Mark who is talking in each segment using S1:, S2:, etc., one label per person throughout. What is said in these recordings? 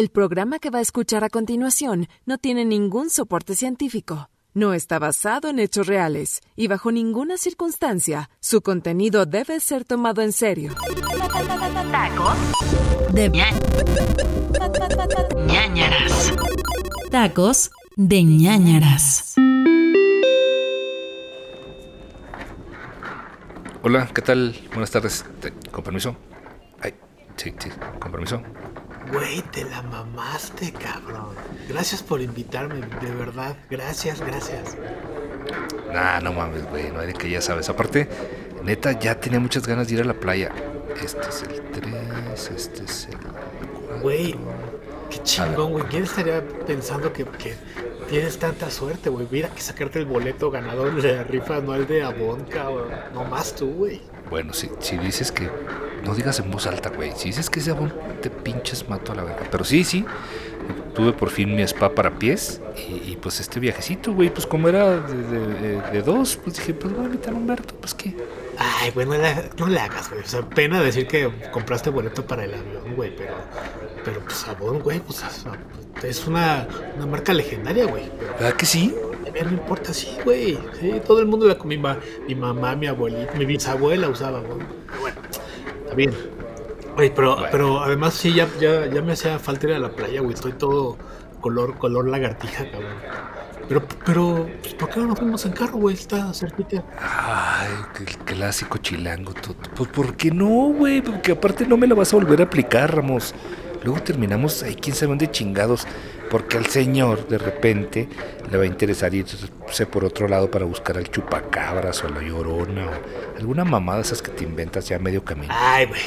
S1: El programa que va a escuchar a continuación no tiene ningún soporte científico. No está basado en hechos reales y bajo ninguna circunstancia su contenido debe ser tomado en serio.
S2: Tacos de ñañaras. Tacos de ñañaras.
S3: Hola, ¿qué tal? Buenas tardes. Con permiso. Ay, sí, sí, con permiso.
S4: Güey, te la mamaste, cabrón. Gracias por invitarme, de verdad. Gracias, gracias.
S3: Nah, no mames, güey, no hay de que ya sabes. Aparte, neta, ya tenía muchas ganas de ir a la playa. Este es el 3, este es el
S4: Güey, qué chingón, güey. ¿Quién estaría pensando que, que tienes tanta suerte, güey? Mira que sacarte el boleto ganador de la rifa anual de Avon, cabrón. No más tú, güey.
S3: Bueno, si, si dices que no digas en voz alta, güey. Si dices que es de Avon, te pinches mato a la verga. Pero sí, sí. Tuve por fin mi spa para pies. Y, pues este viajecito, güey, pues como era de, dos, pues dije, pues voy a invitar a Humberto, pues qué.
S4: Ay, bueno, no le hagas, güey. O sea, pena decir que compraste boleto para el avión, güey, pero. Pero pues Avon, güey, pues es una, una marca legendaria, güey.
S3: ¿Verdad que sí?
S4: No importa, sí, güey. Sí, todo el mundo la mi, mi mamá, mi abuelita, mi bisabuela usaba, güey. Bueno, está bien. Oye, pero, pero además sí, ya, ya, ya me hacía falta ir a la playa, güey. Estoy todo color, color lagartija, cabrón. Pero, pero, pues, ¿por qué no nos fuimos en carro, güey? Está cerquita.
S3: Ay, el clásico chilango. Pues, ¿por qué no, güey? Porque aparte no me la vas a volver a aplicar, Ramos. Luego terminamos ahí, quién sabe dónde chingados, porque al señor de repente le va a interesar irse por otro lado para buscar al chupacabras o a la llorona o alguna mamada esas que te inventas ya medio camino.
S4: Ay, güey.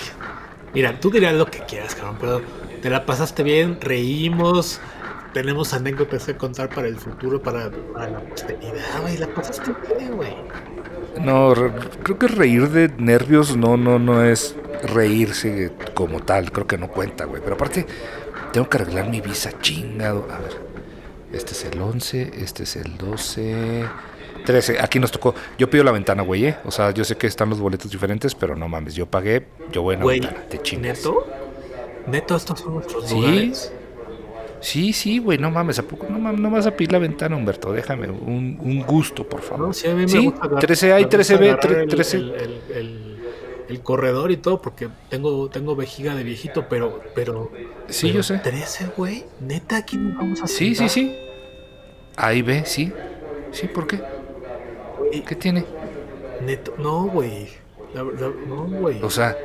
S4: Mira, tú dirás lo que quieras, cabrón, pero te la pasaste bien, reímos, tenemos anécdotas que contar para el futuro, para, la posteridad, güey, la pasaste bien, güey.
S3: No, creo que reír de nervios no, no, no es reírse como tal, creo que no cuenta, güey. Pero aparte, tengo que arreglar mi visa, chingado. A ver, este es el 11, este es el 12, 13. Aquí nos tocó. Yo pido la ventana, güey, ¿eh? O sea, yo sé que están los boletos diferentes, pero no mames, yo pagué, yo voy en la ventana, te chingas.
S4: ¿Neto? ¿Neto estos son nuestros
S3: ¿Sí? Sí, sí, güey, no mames, ¿a poco no, mames, no vas a pedir la ventana, Humberto? Déjame un, un gusto, por favor. No,
S4: sí, a mí me gusta 13A
S3: y 13B,
S4: 13... el, el corredor y todo, porque tengo, tengo vejiga de viejito, pero, pero.
S3: Sí, yo sé.
S4: 13, güey. Neta, aquí nos vamos a
S3: Sí, sí, sí. Ahí ve, sí. Sí, ¿por qué? ¿Qué tiene?
S4: Neto, no, güey. no, güey.
S3: O sea,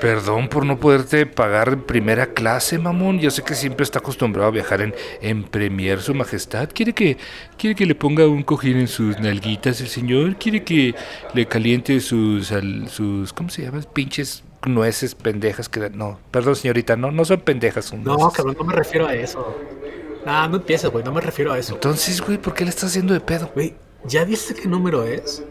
S3: Perdón por no poderte pagar en primera clase, mamón. Yo sé que siempre está acostumbrado a viajar en, en Premier, su majestad. ¿Quiere que, ¿Quiere que le ponga un cojín en sus nalguitas el señor? ¿Quiere que le caliente sus, sus ¿cómo se llama? Pinches nueces pendejas que... No, perdón, señorita, no, no son pendejas. Son
S4: no, cabrón, no me refiero a eso. No, no empieces, güey, no me refiero a eso.
S3: Entonces, güey, ¿por qué le estás haciendo de pedo?
S4: Güey, ¿ya viste qué número es?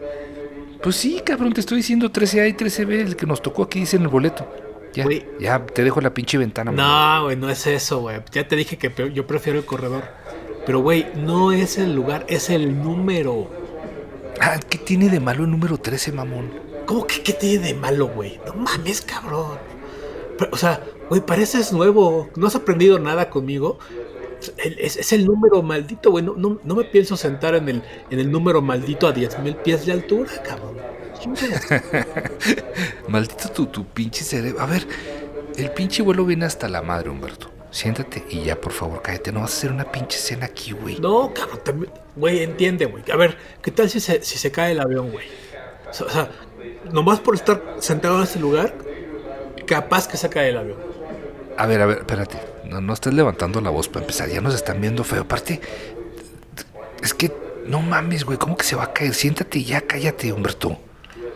S3: Pues sí, cabrón, te estoy diciendo 13A y 13B, el que nos tocó aquí dice en el boleto. Ya, ya te dejo la pinche ventana.
S4: No, güey, no es eso, güey. Ya te dije que yo prefiero el corredor. Pero, güey, no es el lugar, es el número.
S3: Ah, ¿qué tiene de malo el número 13, mamón?
S4: ¿Cómo que qué tiene de malo, güey? No mames, cabrón. o sea, güey, pareces nuevo. ¿No has aprendido nada conmigo? Es, el número maldito, güey. No, no, me pienso sentar en el, en el número maldito a 10.000 pies de altura, cabrón.
S3: maldito tu, tu pinche cerebro. A ver, el pinche vuelo viene hasta la madre, Humberto. Siéntate y ya, por favor, cállate. No vas a hacer una pinche cena aquí, güey.
S4: No, cabrón. Güey, entiende, güey. A ver, ¿qué tal si se, si se cae el avión, güey? O sea, nomás por estar sentado en ese lugar, capaz que se cae el avión.
S3: A ver, a ver, espérate. No, no estés levantando la voz para empezar. Ya nos están viendo feo. Aparte, es que no mames, güey. ¿Cómo que se va a caer? Siéntate y ya, cállate, Humberto.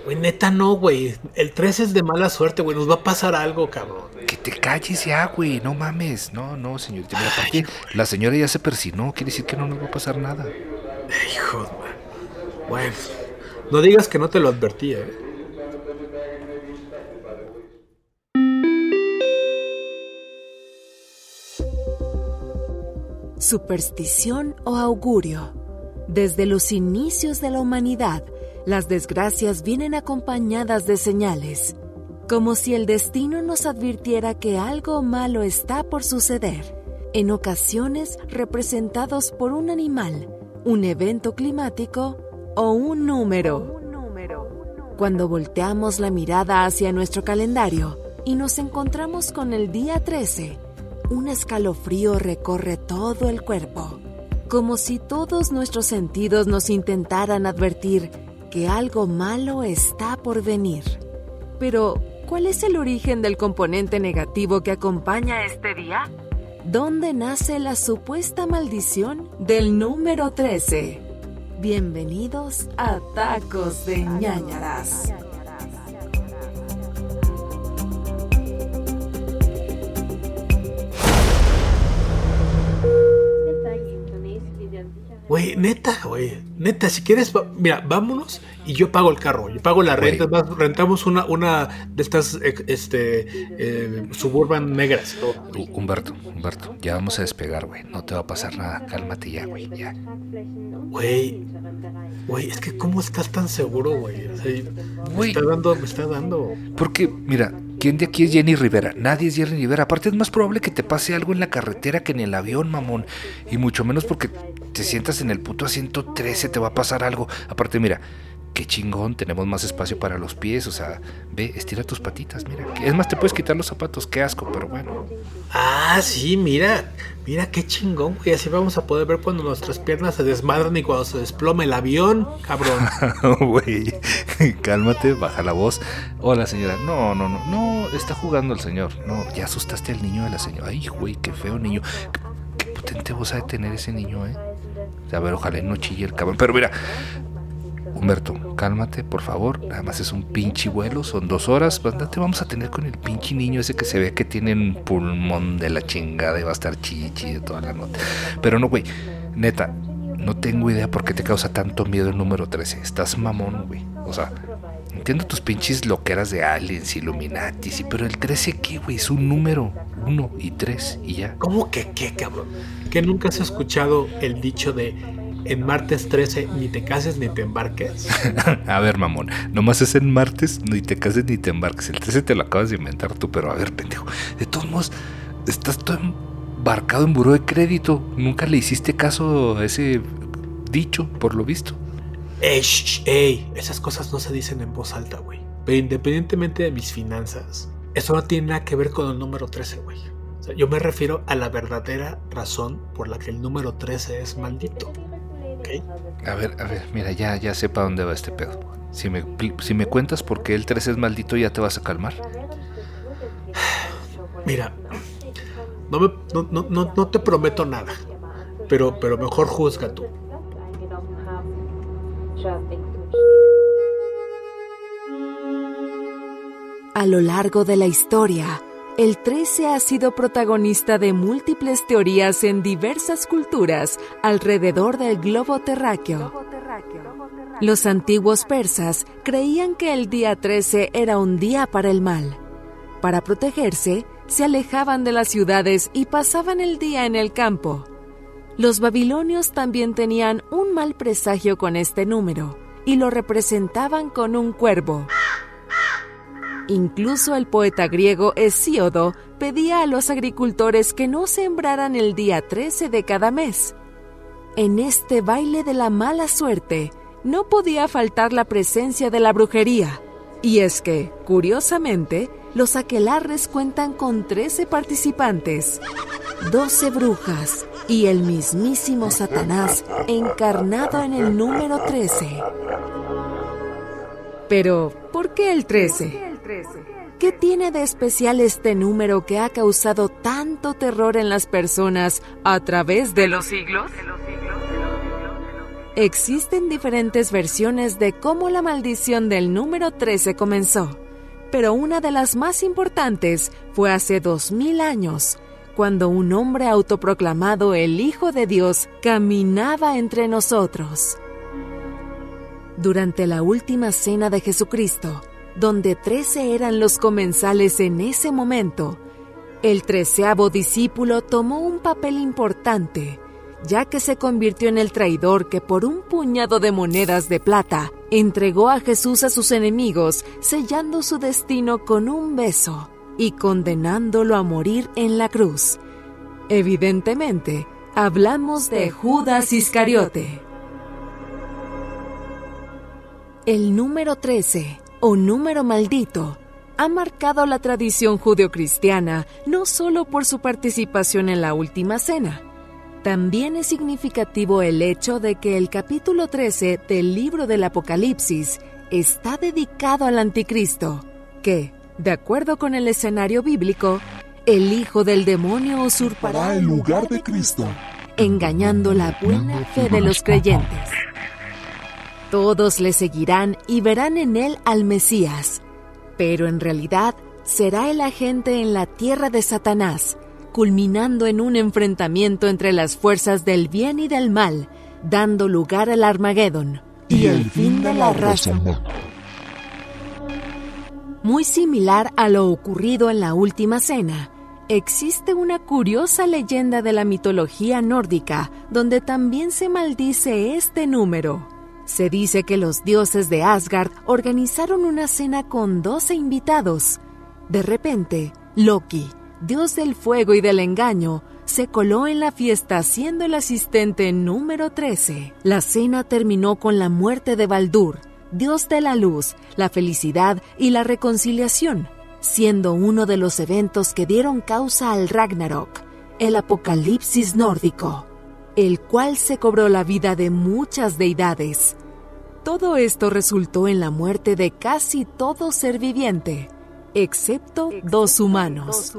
S4: Güey, neta no, güey. El 3 es de mala suerte, güey. Nos va a pasar algo, cabrón.
S3: Que te calles ya, güey. No mames. No, no, señorita. Mira, la señora ya se persinó. Quiere decir que no nos va a pasar nada.
S4: Hijo, güey. Bueno, no digas que no te lo advertí, eh.
S1: Superstición o augurio. Desde los inicios de la humanidad, las desgracias vienen acompañadas de señales, como si el destino nos advirtiera que algo malo está por suceder. en ocasiones representados por un animal, un evento climático o un número. Cuando volteamos la mirada hacia nuestro calendario y nos encontramos con el día 13, un escalofrío recorre todo el cuerpo, como si todos nuestros sentidos nos intentaran advertir que algo malo está por venir. Pero, ¿cuál es el origen del componente negativo que acompaña este día? ¿Dónde nace la supuesta maldición del número 13? Bienvenidos a Tacos de ñañaras.
S4: Güey, neta, güey. Neta, si quieres, mira, vámonos y yo pago el carro. Yo pago la renta. Más, rentamos una, una de estas este, eh, suburban negras.
S3: Humberto, Humberto, ya vamos a despegar, güey. No te va a pasar nada. Cálmate ya, güey. Ya.
S4: Güey, güey, es que ¿cómo estás tan seguro, güey? me está dando, me está dando.
S3: Porque, mira, ¿quién de aquí es Jenny Rivera? Nadie es Jenny Rivera. Aparte, es más probable que te pase algo en la carretera que en el avión, mamón. Y mucho menos porque te sientas en el puto asiento 13, te va a pasar algo. Aparte, mira, qué chingón, tenemos más espacio para los pies, o sea, ve, estira tus patitas, mira. Es más, te puedes quitar los zapatos, qué asco, pero bueno.
S4: Ah, sí, mira, mira qué chingón, güey, así vamos a poder ver cuando nuestras piernas se desmadran y cuando se desploma el avión, cabrón.
S3: Güey, cálmate, baja la voz. Hola, señora. No, no, no, no, está jugando el señor. No, ya asustaste al niño de la señora. Ay, güey, qué feo niño. Qué, qué potente voz ha de tener ese niño, ¿eh? A ver, ojalá no chille el cabrón. Pero mira, Humberto, cálmate, por favor. Nada más es un pinche vuelo, son dos horas. Pues te vamos a tener con el pinche niño ese que se ve que tiene un pulmón de la chingada y va a estar chichi de toda la noche. Pero no, güey, neta, no tengo idea por qué te causa tanto miedo el número 13. Estás mamón, güey. O sea, entiendo tus pinches loqueras de aliens, Illuminatis, pero el 13 qué, güey, es un número. Uno y tres y ya.
S4: ¿Cómo que qué, cabrón? ¿Que nunca has escuchado el dicho de en martes 13 ni te cases ni te embarques?
S3: a ver, mamón, nomás es en martes ni te cases ni te embarques. El 13 te lo acabas de inventar tú, pero a ver, pendejo. De todos modos, estás todo embarcado en buró de crédito. Nunca le hiciste caso a ese dicho, por lo visto.
S4: Ey, ey, esas cosas no se dicen en voz alta, güey. Pero independientemente de mis finanzas, eso no tiene nada que ver con el número 13, güey. yo me refiero a la verdadera razón por la que el número 13 es maldito.
S3: A ver, a ver, mira, ya, ya sé para dónde va este pedo. Si me, si me cuentas por qué el 13 es maldito, ¿ya te vas a calmar?
S4: Mira, no, no, no, no te prometo nada, pero, pero mejor juzga tú.
S1: A lo largo de la historia, el 13 ha sido protagonista de múltiples teorías en diversas culturas alrededor del globo terráqueo. Los antiguos persas creían que el día 13 era un día para el mal. Para protegerse, se alejaban de las ciudades y pasaban el día en el campo. Los babilonios también tenían un mal presagio con este número y lo representaban con un cuervo. Incluso el poeta griego Hesíodo pedía a los agricultores que no sembraran el día 13 de cada mes. En este baile de la mala suerte no podía faltar la presencia de la brujería. Y es que, curiosamente, los aquelarres cuentan con 13 participantes, 12 brujas y el mismísimo Satanás encarnado en el número 13. Pero, ¿por qué el 13? ¿Qué tiene de especial este número que ha causado tanto terror en las personas a través de los siglos? Existen diferentes versiones de cómo la maldición del número 13 comenzó, pero una de las más importantes fue hace dos mil años, cuando un hombre autoproclamado el Hijo de Dios caminaba entre nosotros. Durante la última cena de Jesucristo, donde trece eran los comensales en ese momento, el treceavo discípulo tomó un papel importante, ya que se convirtió en el traidor que por un puñado de monedas de plata entregó a Jesús a sus enemigos, sellando su destino con un beso y condenándolo a morir en la cruz. Evidentemente, hablamos de Judas Iscariote. El número 13, o número maldito, ha marcado la tradición judeocristiana no solo por su participación en la Última Cena, también es significativo el hecho de que el capítulo 13 del libro del Apocalipsis está dedicado al anticristo, que, de acuerdo con el escenario bíblico, el hijo del demonio usurpará el lugar de Cristo, engañando la buena fe de los creyentes. Todos le seguirán y verán en él al Mesías, pero en realidad será el agente en la tierra de Satanás, culminando en un enfrentamiento entre las fuerzas del bien y del mal, dando lugar al Armagedón y el fin de la raza. Muy similar a lo ocurrido en la Última Cena, Existe una curiosa leyenda de la mitología nórdica donde también se maldice este número. Se dice que los dioses de Asgard organizaron una cena con 12 invitados. De repente, Loki, dios del fuego y del engaño, se coló en la fiesta siendo el asistente número 13. La cena terminó con la muerte de Baldur, dios de la luz, la felicidad y la reconciliación siendo uno de los eventos que dieron causa al Ragnarok, el apocalipsis nórdico, el cual se cobró la vida de muchas deidades. Todo esto resultó en la muerte de casi todo ser viviente, excepto dos humanos.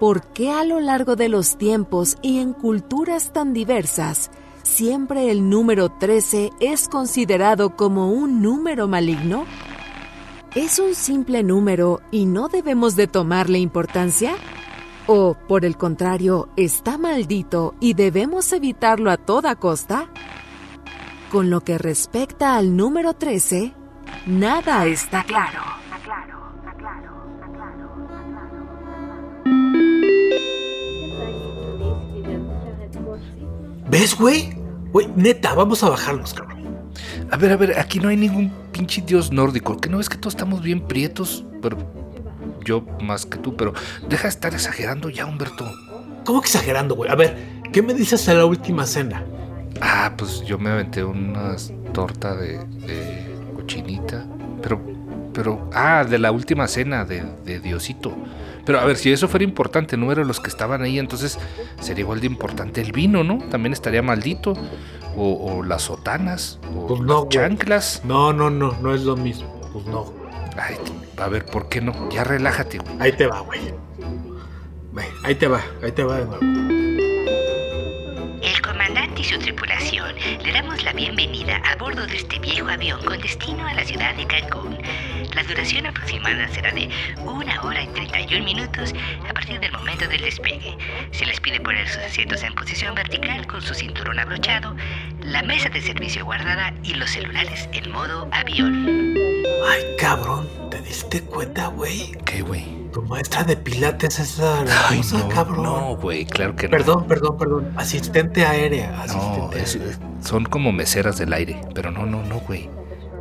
S1: ¿Por qué a lo largo de los tiempos y en culturas tan diversas, siempre el número 13 es considerado como un número maligno? ¿Es un simple número y no debemos de tomarle importancia? ¿O, por el contrario, está maldito y debemos evitarlo a toda costa? Con lo que respecta al número 13, nada está claro.
S4: ¿Ves, güey? Güey, neta, vamos a bajarnos, cabrón.
S3: A ver, a ver, aquí no hay ningún pinche dios nórdico. Que no ves que todos estamos bien prietos, pero yo más que tú, pero deja de estar exagerando ya, Humberto.
S4: ¿Cómo que exagerando, güey? A ver, ¿qué me dices de la última cena?
S3: Ah, pues yo me aventé una torta de, de cochinita, pero, pero, ah, de la última cena de, de Diosito. Pero a ver, si eso fuera importante, el número de los que estaban ahí, entonces sería igual de importante el vino, ¿no? También estaría maldito o, las sotanas, o pues las chanclas.
S4: No, no, no, no es lo mismo. Pues no.
S3: Ay, a ver, ¿por qué no? Ya relájate, güey.
S4: Ahí te va, güey. Ahí te va, ahí te va de nuevo.
S5: El comandante y su tripulación le damos la bienvenida a bordo de este viejo avión con destino a la ciudad de Cancún. La duración aproximada será de una hora y 31 minutos a partir del momento del despegue. Se les pide poner sus asientos en posición vertical con su cinturón abrochado, la mesa de servicio guardada y los celulares en modo avión.
S4: Ay, cabrón, ¿te diste cuenta, güey?
S3: ¿Qué, güey?
S4: Tu maestra de pilates es la Ay, no, cabrón.
S3: No, güey, claro que no.
S4: Perdón, perdón, perdón. Asistente aérea.
S3: no, son como meseras del aire. Pero no, no, no, güey.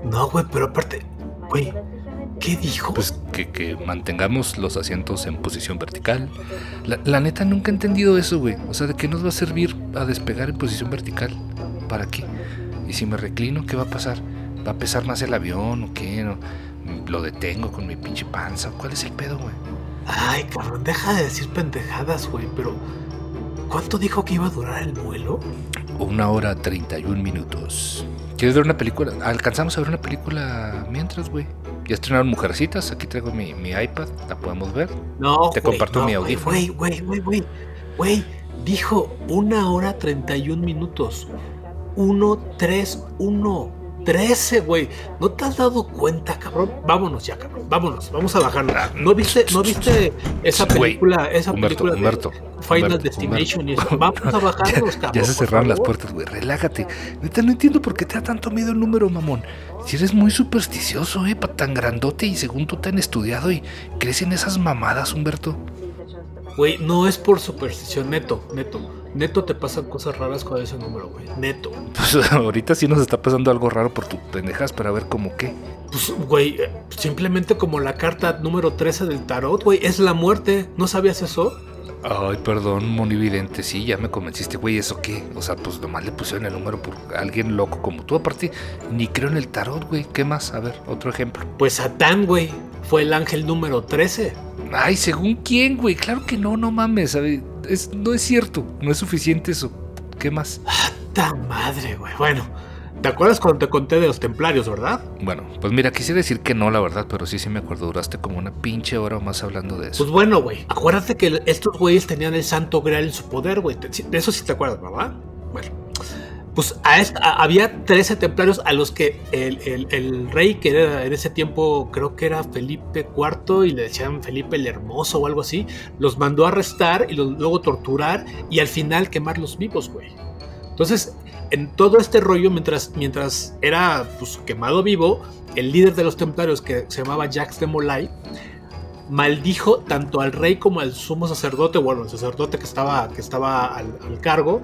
S4: No, güey, pero aparte, güey, ¿Qué dijo?
S3: Pues que, mantengamos los asientos en posición vertical. La, neta nunca he entendido eso, güey. O sea, ¿de qué nos va a servir a despegar en posición vertical? ¿Para qué? Y si me reclino, ¿qué va a pasar? ¿Va a pesar más el avión o qué? ¿Lo detengo con mi pinche panza? ¿Cuál es el pedo, güey?
S4: Ay, cabrón, deja de decir pendejadas, güey, pero ¿cuánto dijo que iba a durar el vuelo?
S3: Una hora treinta y un minutos. ¿Quieres ver una película? ¿Alcanzamos a ver una película mientras, güey? Ya estrenaron Mujercitas, aquí traigo mi, mi iPad, la podemos ver.
S4: No,
S3: Te comparto mi audífono.
S4: Güey, güey, güey, güey, güey, dijo una hora 31 minutos. 1, 3, 1. 13, güey. ¿No te has dado cuenta, cabrón? Vámonos ya, cabrón. Vámonos, vamos a bajarnos. ¿No viste, ¿no viste esa película? Esa película
S3: Humberto,
S4: Final Destination y eso. Vamos a bajarnos, cabrón.
S3: Ya, se cerraron las puertas, güey. Relájate. Neta, no entiendo por qué te da tanto miedo el número, mamón. Si eres muy supersticioso, eh, tan grandote y según tú te han estudiado y crees en esas mamadas, Humberto.
S4: Güey, no es por superstición, neto, neto. Neto te pasan cosas raras con ese número, güey. Neto.
S3: Pues ahorita sí nos está pasando algo raro por tu pendejas, pero a ver cómo qué.
S4: Pues, güey, simplemente como la carta número 13 del tarot, güey, es la muerte. ¿No sabías eso?
S3: Ay, perdón, monividente, sí, ya me convenciste, güey, ¿eso qué? O sea, pues nomás le pusieron el número por alguien loco como tú. Aparte, ni creo en el tarot, güey. ¿Qué más? A ver, otro ejemplo.
S4: Pues Satán, güey, fue el ángel número 13.
S3: Ay, ¿según quién, güey? Claro que no, no mames. Es, no es cierto, no es suficiente eso. ¿Qué más?
S4: ¡Ah, madre, güey! Bueno, ¿Te acuerdas cuando te conté de los templarios, verdad?
S3: Bueno, pues mira, quisiera decir que no, la verdad, pero sí, sí me acuerdo. Duraste como una pinche hora o más hablando de eso.
S4: Pues bueno, güey. Acuérdate que estos güeyes tenían el santo grial en su poder, güey. De eso sí te acuerdas, ¿verdad? Bueno. Pues había 13 templarios a los que el, rey, que era en ese tiempo, creo que era Felipe IV, y le decían Felipe el Hermoso o algo así, los mandó a arrestar y luego torturar y al final quemarlos vivos, güey. Entonces, en todo este rollo, mientras, mientras era pues, quemado vivo, el líder de los templarios, que se llamaba Jacques de Molay, maldijo tanto al rey como al sumo sacerdote, bueno, el sacerdote que estaba, que estaba al, cargo,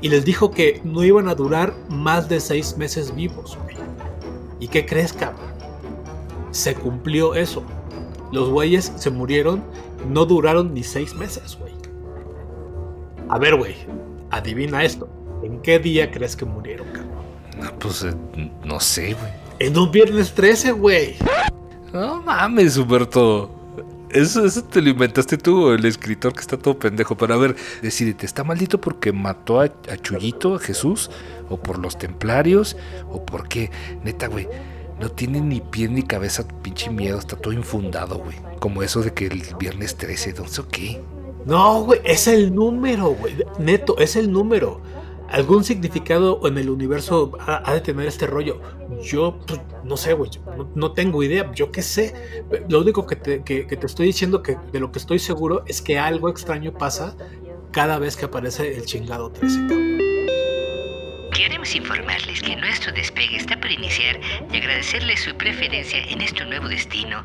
S4: y les dijo que no iban a durar más de seis meses vivos. Güey. ¿Y qué crees, cabrón? Se cumplió eso. Los güeyes se murieron, no duraron ni seis meses, güey. A ver, güey, adivina esto. ¿En qué día crees que murieron, cabrón?
S3: No, pues eh, no sé, güey.
S4: En un viernes 13, güey.
S3: No mames, Humberto. Eso, eso te lo inventaste tú, el escritor que está todo pendejo. Pero a ver, decídete, ¿está maldito porque mató a, a Chuyito, a Jesús? ¿O por los templarios? ¿O por qué? Neta, güey. No tiene ni pie ni cabeza, pinche miedo, está todo infundado, güey. Como eso de que el viernes 13, no sé qué.
S4: No, güey, es el número, güey. Neto, es el número algún significado en el universo ha, de tener este rollo. Yo pues, no sé, güey, no, tengo idea, yo qué sé. Lo único que te, que, te, estoy diciendo que de lo que estoy seguro es que algo extraño pasa cada vez que aparece el chingado 13.
S5: Queremos informarles que nuestro despegue está por iniciar y agradecerles su preferencia en este nuevo destino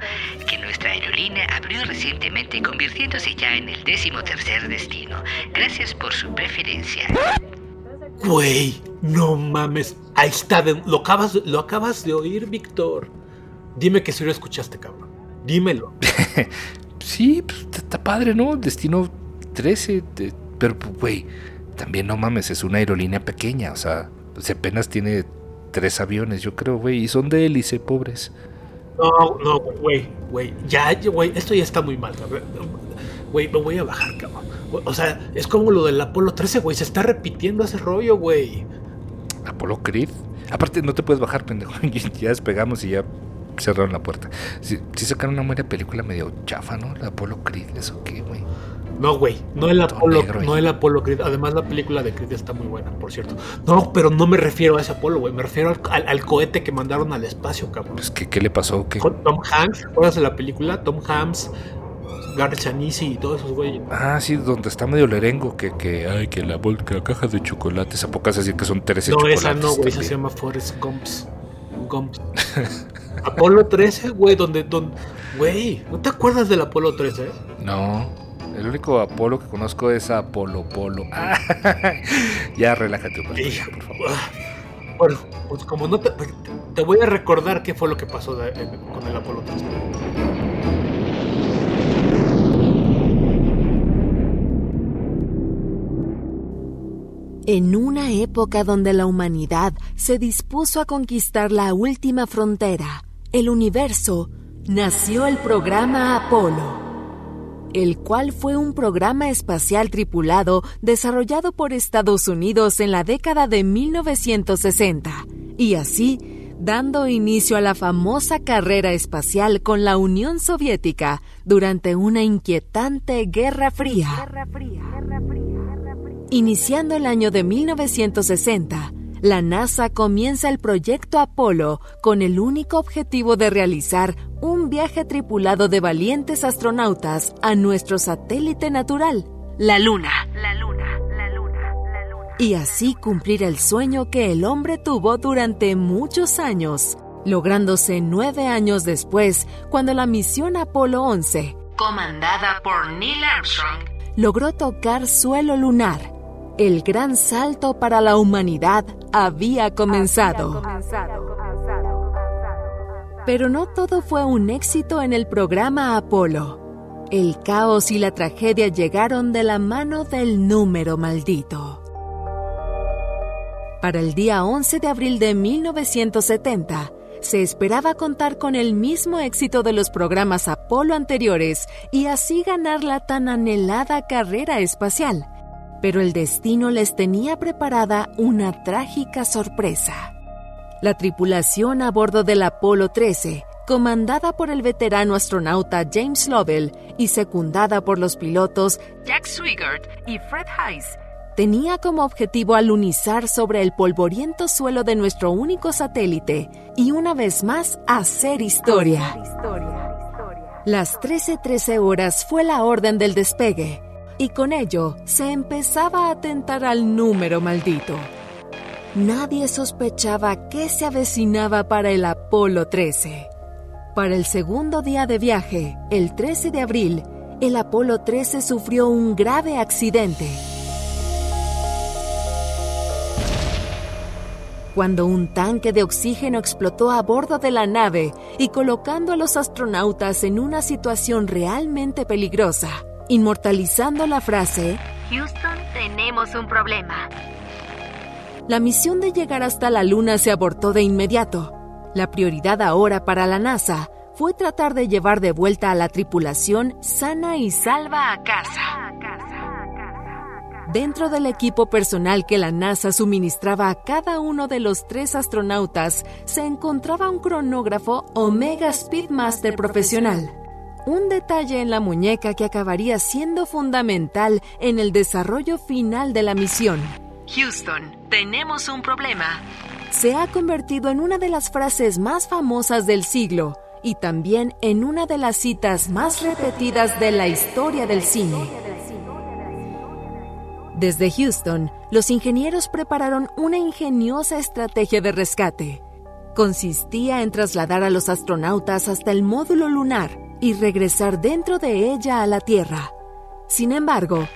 S5: que nuestra aerolínea abrió recientemente convirtiéndose ya en el décimo tercer destino. Gracias por su preferencia.
S4: Güey, no mames. Ahí está, lo, acabas, lo acabas de oír, Víctor. Dime que si lo escuchaste, cabrón. Dímelo.
S3: sí, pues está padre, ¿no? Destino 13. pero, güey, también no mames, es una aerolínea pequeña. O sea, pues apenas tiene tres aviones, yo creo, güey. Y son de hélice, pobres.
S4: No, no, güey, güey. Ya, güey, esto ya está muy mal, Güey, me voy a bajar, cabrón. O sea, es como lo del Apolo 13, güey. Se está repitiendo ese rollo, güey.
S3: ¿Apolo Creed? Aparte, no te puedes bajar, pendejo. ya despegamos y ya cerraron la puerta. Sí, sacaron una buena película medio chafa, ¿no? La Apolo Creed, ¿eso qué, güey?
S4: No, güey, no el Apolo, no el Apolo Creed. Además, la película de Creed está muy buena, por cierto. No, pero no me refiero a ese Apolo, güey. Me refiero al, cohete que mandaron al espacio, cabrón.
S3: Pues, ¿qué, ¿qué le pasó? ¿Qué?
S4: Tom Hanks, ¿recuerdas de la película? Tom Hanks, Gary Chanisi y todos esos güeyes.
S3: Ah, sí, donde está medio lerengo, que, que, ay, que la, bolca, caja de chocolates, ¿a poco es decir que son 13
S4: no,
S3: chocolates?
S4: No, esa no, güey, esa se llama Forrest Gumps. Gumps. Apolo 13, güey, donde, donde, güey, ¿no te acuerdas del Apolo 13?
S3: No, el único Apolo que conozco es Apolo Polo. ya relájate un por favor.
S4: Bueno, pues como no te, te voy a recordar qué fue lo que pasó con el Apolo 13.
S1: En una época donde la humanidad se dispuso a conquistar la última frontera, el universo, nació el programa Apolo, el cual fue un programa espacial tripulado desarrollado por Estados Unidos en la década de 1960, y así dando inicio a la famosa carrera espacial con la Unión Soviética durante una inquietante Guerra Fría. Iniciando el año de 1960, la NASA comienza el proyecto Apolo con el único objetivo de realizar un viaje tripulado de valientes astronautas a nuestro satélite natural, la Luna. La Luna, la Luna, la Luna. Y así cumplir el sueño que el hombre tuvo durante muchos años, lográndose nueve años después, cuando la misión Apolo 11, comandada por Neil Armstrong, logró tocar suelo lunar el gran salto para la humanidad había comenzado. Pero no todo fue un éxito en el programa Apolo. El caos y la tragedia llegaron de la mano del número maldito. Para el día 11 de abril de 1970, se esperaba contar con el mismo éxito de los programas Apolo anteriores y así ganar la tan anhelada carrera espacial. Pero el destino les tenía preparada una trágica sorpresa. La tripulación a bordo del Apolo 13, comandada por el veterano astronauta James Lovell y secundada por los pilotos Jack Swigert y Fred Hayes, tenía como objetivo alunizar sobre el polvoriento suelo de nuestro único satélite y una vez más hacer historia. Las 13:13 horas fue la orden del despegue y con ello se empezaba a atentar al número maldito. Nadie sospechaba qué se avecinaba para el Apolo 13. Para el segundo día de viaje, el 13 de abril, el Apolo 13 sufrió un grave accidente. cuando un tanque de oxígeno explotó a bordo de la nave y colocando a los astronautas en una situación realmente peligrosa, inmortalizando la frase
S5: Houston, tenemos un problema.
S1: La misión de llegar hasta la Luna se abortó de inmediato. La prioridad ahora para la NASA fue tratar de llevar de vuelta a la tripulación sana y salva a casa. Dentro del equipo personal que la NASA suministraba a cada uno de los tres astronautas se encontraba un cronógrafo Omega Speedmaster profesional. Un detalle en la muñeca que acabaría siendo fundamental en el desarrollo final de la misión.
S2: Houston, tenemos un problema.
S1: Se ha convertido en una de las frases más famosas del siglo y también en una de las citas más repetidas de la historia del cine. Desde Houston, los ingenieros prepararon una ingeniosa estrategia de rescate. Consistía en trasladar a los astronautas hasta el módulo lunar y regresar dentro de ella a la Tierra. Sin embargo,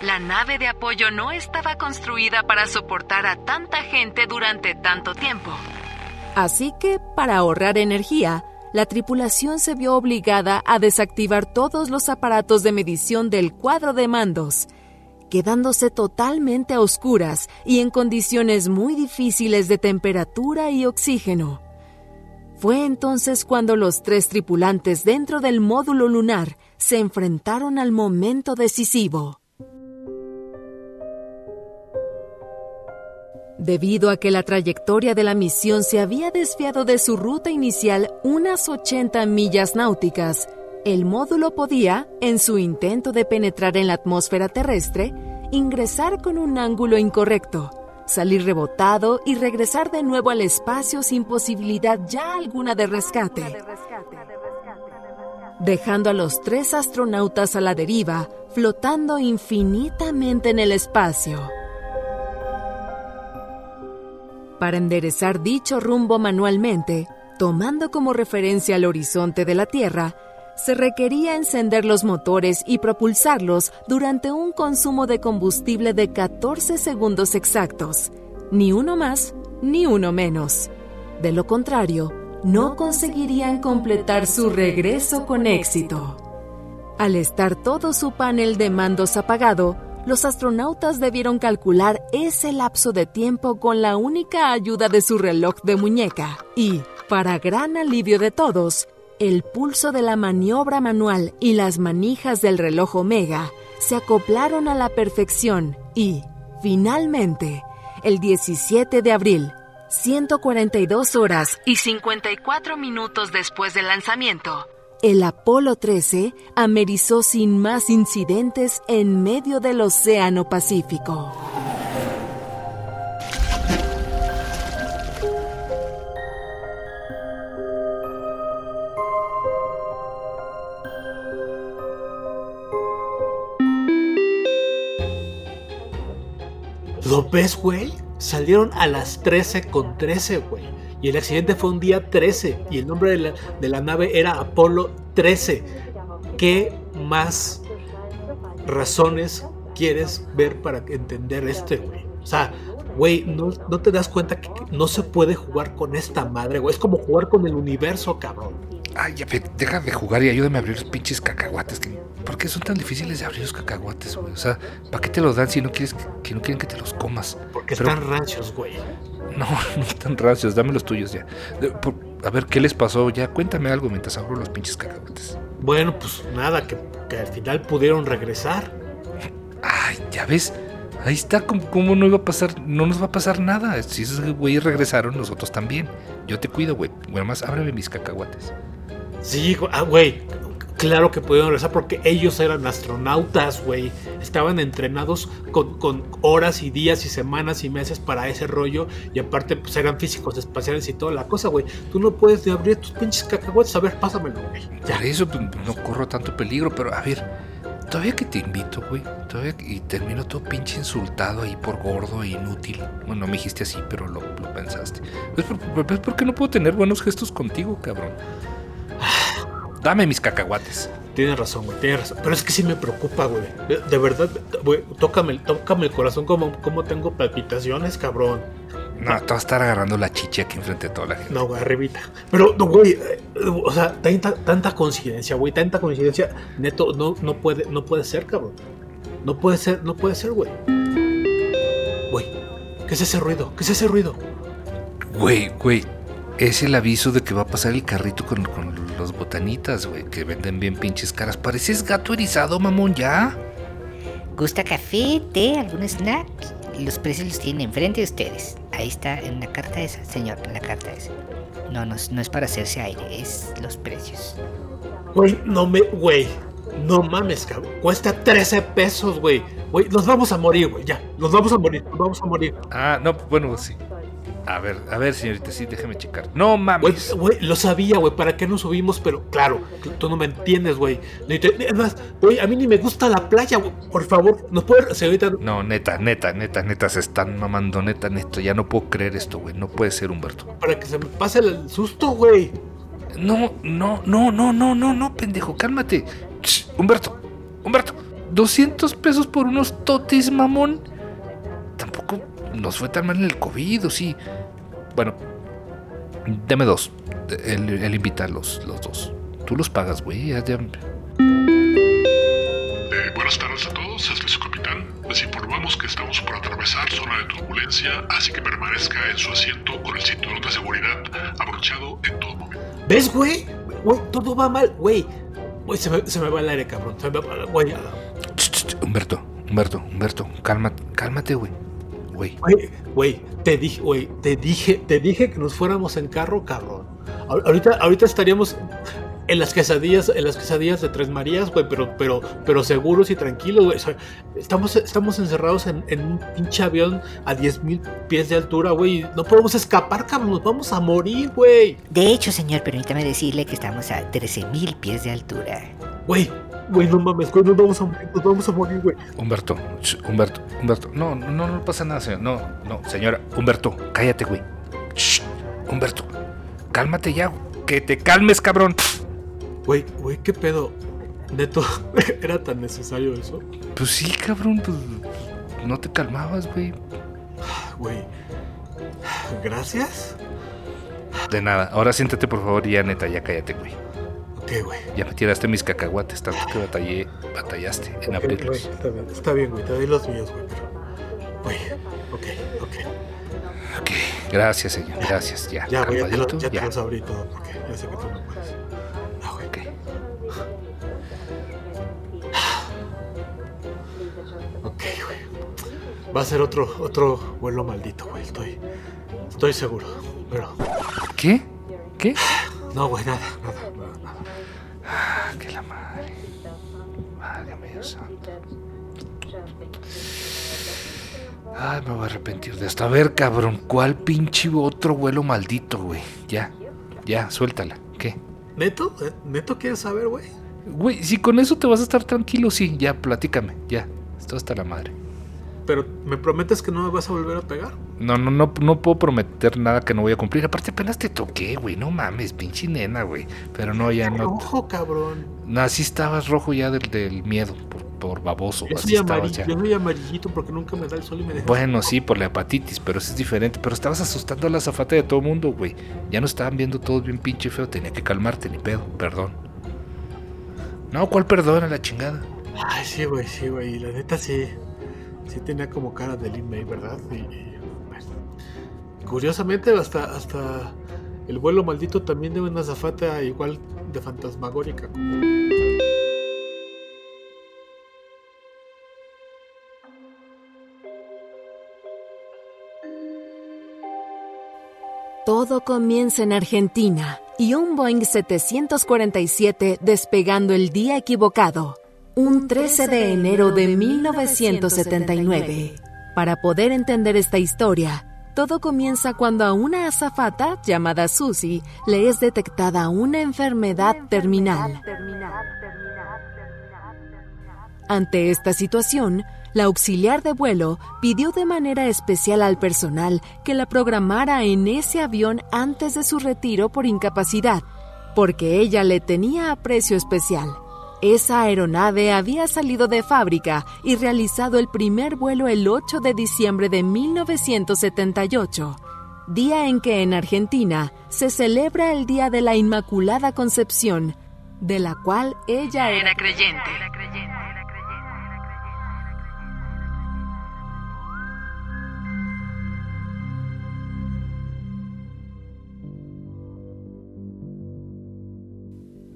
S2: la nave de apoyo no estaba construida para soportar a tanta gente durante tanto tiempo.
S1: Así que, para ahorrar energía, la tripulación se vio obligada a desactivar todos los aparatos de medición del cuadro de mandos quedándose totalmente a oscuras y en condiciones muy difíciles de temperatura y oxígeno. Fue entonces cuando los tres tripulantes dentro del módulo lunar se enfrentaron al momento decisivo. Debido a que la trayectoria de la misión se había desviado de su ruta inicial unas 80 millas náuticas, el módulo podía, en su intento de penetrar en la atmósfera terrestre, ingresar con un ángulo incorrecto, salir rebotado y regresar de nuevo al espacio sin posibilidad ya alguna de rescate, dejando a los tres astronautas a la deriva, flotando infinitamente en el espacio. Para enderezar dicho rumbo manualmente, tomando como referencia el horizonte de la Tierra, se requería encender los motores y propulsarlos durante un consumo de combustible de 14 segundos exactos, ni uno más ni uno menos. De lo contrario, no conseguirían completar su regreso con éxito. Al estar todo su panel de mandos apagado, los astronautas debieron calcular ese lapso de tiempo con la única ayuda de su reloj de muñeca y, para gran alivio de todos, el pulso de la maniobra manual y las manijas del reloj Omega se acoplaron a la perfección y, finalmente, el 17 de abril, 142 horas y 54 minutos después del lanzamiento, el Apolo 13 amerizó sin más incidentes en medio del Océano Pacífico.
S4: ¿Lo ves, güey? Salieron a las 13 con 13, güey. Y el accidente fue un día 13. Y el nombre de la, de la nave era Apolo 13. ¿Qué más razones quieres ver para entender este, güey? O sea, güey, no, te das cuenta que no se puede jugar con esta madre, güey. Es como jugar con el universo, cabrón.
S3: Ay, ya, deja de jugar y ayúdame a abrir los pinches cacahuates. que- ¿Por qué son tan difíciles de abrir los cacahuates, güey? O sea, ¿para qué te los dan si no quieres que, no quieren que te los comas?
S4: Porque
S3: Pero-
S4: están rancios, güey.
S3: No, no están rancios, dame los tuyos ya. De- por- a ver, ¿qué les pasó? Ya, cuéntame algo mientras abro los pinches cacahuates.
S4: Bueno, pues nada, que, que al final pudieron regresar.
S3: Ay, ya ves. Ahí está, ¿cómo, cómo no iba a pasar? No nos va a pasar nada. Si esos güeyes regresaron, nosotros también. Yo te cuido, güey. Bueno, más ábreme mis cacahuates.
S4: Sí, ah, güey. Claro que pudieron regresar porque ellos eran astronautas, güey. Estaban entrenados con, con horas y días y semanas y meses para ese rollo. Y aparte, pues eran físicos espaciales y toda la cosa, güey. Tú no puedes abrir tus pinches cacahuates. A ver, pásamelo, güey.
S3: Por eso pues, no corro tanto peligro, pero a ver, todavía que te invito, güey, todavía que- y termino todo pinche insultado ahí por gordo e inútil. Bueno, no me dijiste así, pero lo, lo pensaste. ¿Ves por, ves por qué no puedo tener buenos gestos contigo, cabrón? Dame mis cacahuates.
S4: Tienes razón, güey, tienes razón. Pero es que sí me preocupa, güey. De, de verdad, güey, tócame, tócame el corazón como, como tengo palpitaciones, cabrón.
S3: No, te vas a estar agarrando la chicha aquí enfrente de toda la gente.
S4: No, güey, arribita. Pero, no, güey, eh, o sea, tanta, tanta coincidencia, güey, tanta coincidencia. Neto, no, no puede, no puede ser, cabrón. No puede ser, no puede ser, güey. Güey, ¿qué es ese ruido? ¿Qué es ese ruido?
S3: Güey, güey, es el aviso de que va a pasar el carrito con, con los botanitas, güey, que venden bien pinches caras. Pareces gato erizado, mamón, ya.
S5: ¿Gusta café, té, algún snack? Los precios los tienen enfrente de ustedes. Ahí está, en la carta esa, señor, en la carta esa. No, no, es- no es para hacerse aire, es los precios.
S4: Güey, no me, güey. No mames, cabrón. Cuesta 13 pesos, güey. Güey, nos vamos a morir, güey. Ya, nos vamos a morir, nos vamos a morir.
S3: Ah, no, bueno, sí. A ver, a ver, señorita, sí, déjeme checar. No mames.
S4: güey, lo sabía, güey. ¿Para qué nos subimos? Pero claro, tú no me entiendes, güey. Ni te- Es más, güey, a mí ni me gusta la playa, güey. Por favor, ¿nos puede, señorita?
S3: No, neta, neta, neta, neta, se están mamando, neta, neta. Ya no puedo creer esto, güey. No puede ser, Humberto.
S4: Para que se me pase el susto, güey.
S3: No, no, no, no, no, no, no, pendejo, cálmate. Humberto, Humberto, 200 pesos por unos totis, mamón. Tampoco nos fue tan mal en el COVID, ¿o sí? Bueno, deme dos. Invita a los, los dos. Tú los pagas, güey. Ya, ya.
S6: Eh, buenas tardes a todos, este es su capitán. Les informamos que estamos por atravesar zona de turbulencia, así que permanezca en su asiento con el cinturón de seguridad abrochado en todo momento.
S4: ¿Ves, güey? Güey, todo va mal, güey. Güey, se me, se me va el aire, cabrón. Se me va,
S3: ch, ch, Humberto, Humberto, Humberto, cálmate, cálmate, güey. Güey.
S4: Güey, güey, te dije, güey, te dije, te dije que nos fuéramos en carro, cabrón. Ahor- Ahorita, ahorita estaríamos en las quesadillas, en las quesadillas de Tres Marías, güey, pero, pero, pero seguros y tranquilos, güey. O sea, estamos, estamos encerrados en, en un pinche avión a 10.000 pies de altura, güey. No podemos escapar, cabrón, nos vamos a morir, güey.
S5: De hecho, señor, permítame decirle que estamos a 13.000 pies de altura.
S4: Güey, güey, no mames, güey, nos vamos a morir, nos vamos a morir, güey.
S3: Humberto, Humberto, Humberto. No, no, no, no pasa nada, señor. No, no, señora. Humberto, cállate, güey. Shh, Humberto, cálmate ya. Que te calmes, cabrón.
S4: Güey, güey, qué pedo. Neto, ¿era tan necesario eso?
S3: Pues sí, cabrón, pues no te calmabas, güey.
S4: Güey. Gracias.
S3: De nada. Ahora siéntate, por favor, y ya neta, ya cállate, güey.
S4: Ok, güey.
S3: Ya me tiraste mis cacahuates, tanto que batallé, batallaste en
S4: Ok, güey,
S3: abrirlos.
S4: está bien, está bien, güey, te doy los míos, güey, pero... Güey, ok, ok.
S3: Ok, gracias, señor, gracias. Ya,
S4: Ya, güey, ya, te lo, ya te
S3: ya.
S4: los abrí todo, porque ya sé que tú no puedes. Ah, güey.
S3: Ok.
S4: Ok, güey. Va a ser otro, otro vuelo maldito, güey, estoy... Estoy seguro, pero...
S3: ¿Qué? ¿Qué?
S4: No, güey, nada, nada, nada, nada.
S3: La madre. Válgame santo. Ay, me voy a arrepentir de esto. A ver, cabrón, ¿cuál pinche otro vuelo maldito, güey? Ya, ya, suéltala. ¿Qué?
S4: ¿Neto? ¿Eh? ¿Neto quieres saber, güey?
S3: Güey, si con eso te vas a estar tranquilo, sí, ya, platícame, ya. Esto hasta la madre.
S4: Pero, ¿me prometes que no me vas a volver a pegar?
S3: No, no, no, no puedo prometer nada que no voy a cumplir. Aparte, apenas te toqué, güey. No mames, pinche nena, güey. Pero no, ya no.
S4: Ojo, cabrón.
S3: No, así estabas rojo ya del, del miedo por por baboso.
S4: Yo
S3: así
S4: soy, amarillo,
S3: ya.
S4: yo soy amarillito porque nunca me da el sol y me deja.
S3: Bueno, sí, por la hepatitis, pero eso es diferente. Pero estabas asustando a la zafata de todo mundo, güey. Ya no estaban viendo todos bien pinche feo. Tenía que calmarte, ni pedo. Perdón. No, ¿cuál perdón a la chingada?
S4: Ay, sí, güey, sí, güey. La neta sí. Sí tenía como cara de Lin May, ¿verdad? Y, bueno. Curiosamente, hasta, hasta el vuelo maldito también de una zafata igual de fantasmagórica.
S1: Todo comienza en Argentina y un Boeing 747 despegando el día equivocado, un 13 de enero de 1979. Para poder entender esta historia, todo comienza cuando a una azafata llamada Susie le es detectada una enfermedad terminal. Ante esta situación, la auxiliar de vuelo pidió de manera especial al personal que la programara en ese avión antes de su retiro por incapacidad, porque ella le tenía aprecio especial. Esa aeronave había salido de fábrica y realizado el primer vuelo el 8 de diciembre de 1978, día en que en Argentina se celebra el Día de la Inmaculada Concepción, de la cual ella
S2: era creyente.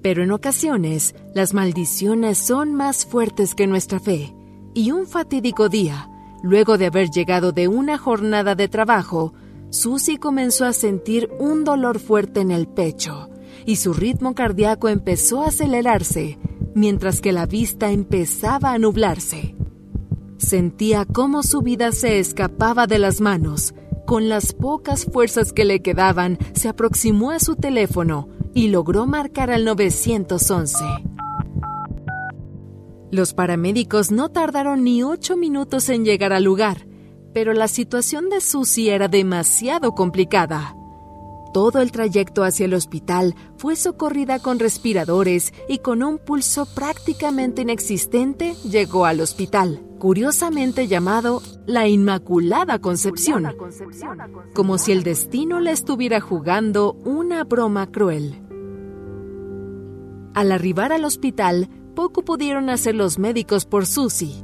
S1: Pero en ocasiones, las maldiciones son más fuertes que nuestra fe. Y un fatídico día, luego de haber llegado de una jornada de trabajo, Susie comenzó a sentir un dolor fuerte en el pecho y su ritmo cardíaco empezó a acelerarse, mientras que la vista empezaba a nublarse. Sentía cómo su vida se escapaba de las manos. Con las pocas fuerzas que le quedaban, se aproximó a su teléfono y logró marcar al 911. Los paramédicos no tardaron ni ocho minutos en llegar al lugar, pero la situación de Susie era demasiado complicada. Todo el trayecto hacia el hospital fue socorrida con respiradores y con un pulso prácticamente inexistente llegó al hospital, curiosamente llamado la Inmaculada Concepción, como si el destino le estuviera jugando una broma cruel. Al arribar al hospital, poco pudieron hacer los médicos por Susie.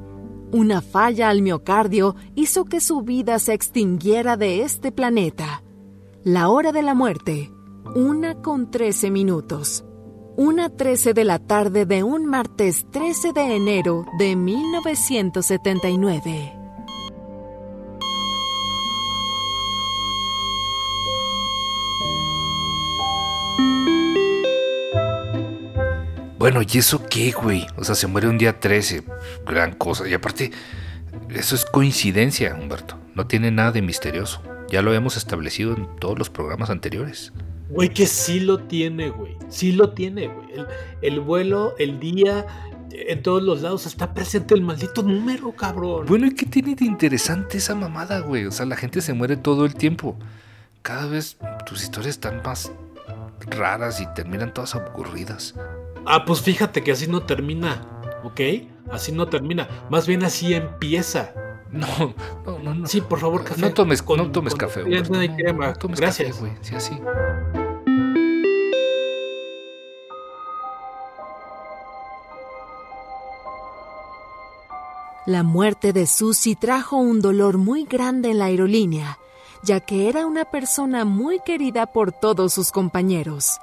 S1: Una falla al miocardio hizo que su vida se extinguiera de este planeta. La hora de la muerte, una con trece minutos. Una trece de la tarde de un martes 13 de enero de 1979.
S3: Bueno, ¿y eso qué, güey? O sea, se muere un día 13. Gran cosa. Y aparte, eso es coincidencia, Humberto. No tiene nada de misterioso. Ya lo hemos establecido en todos los programas anteriores.
S4: Güey, que sí lo tiene, güey. Sí lo tiene, güey. El, el vuelo, el día, en todos los lados está presente el maldito número, cabrón.
S3: Bueno, ¿y qué tiene de interesante esa mamada, güey? O sea, la gente se muere todo el tiempo. Cada vez tus historias están más raras y terminan todas aburridas.
S4: Ah, pues fíjate que así no termina, ¿ok? Así no termina. Más bien así empieza.
S3: No, no, no, no.
S4: Sí, por favor, café.
S3: No tomes,
S4: Con-
S3: no tomes
S4: con-
S3: café,
S4: Ya
S3: Humberto.
S4: no hay
S3: No,
S4: crema.
S3: no tomes
S4: Gracias.
S3: café, güey. Sí, así.
S1: La muerte de Susie trajo un dolor muy grande en la aerolínea, ya que era una persona muy querida por todos sus compañeros.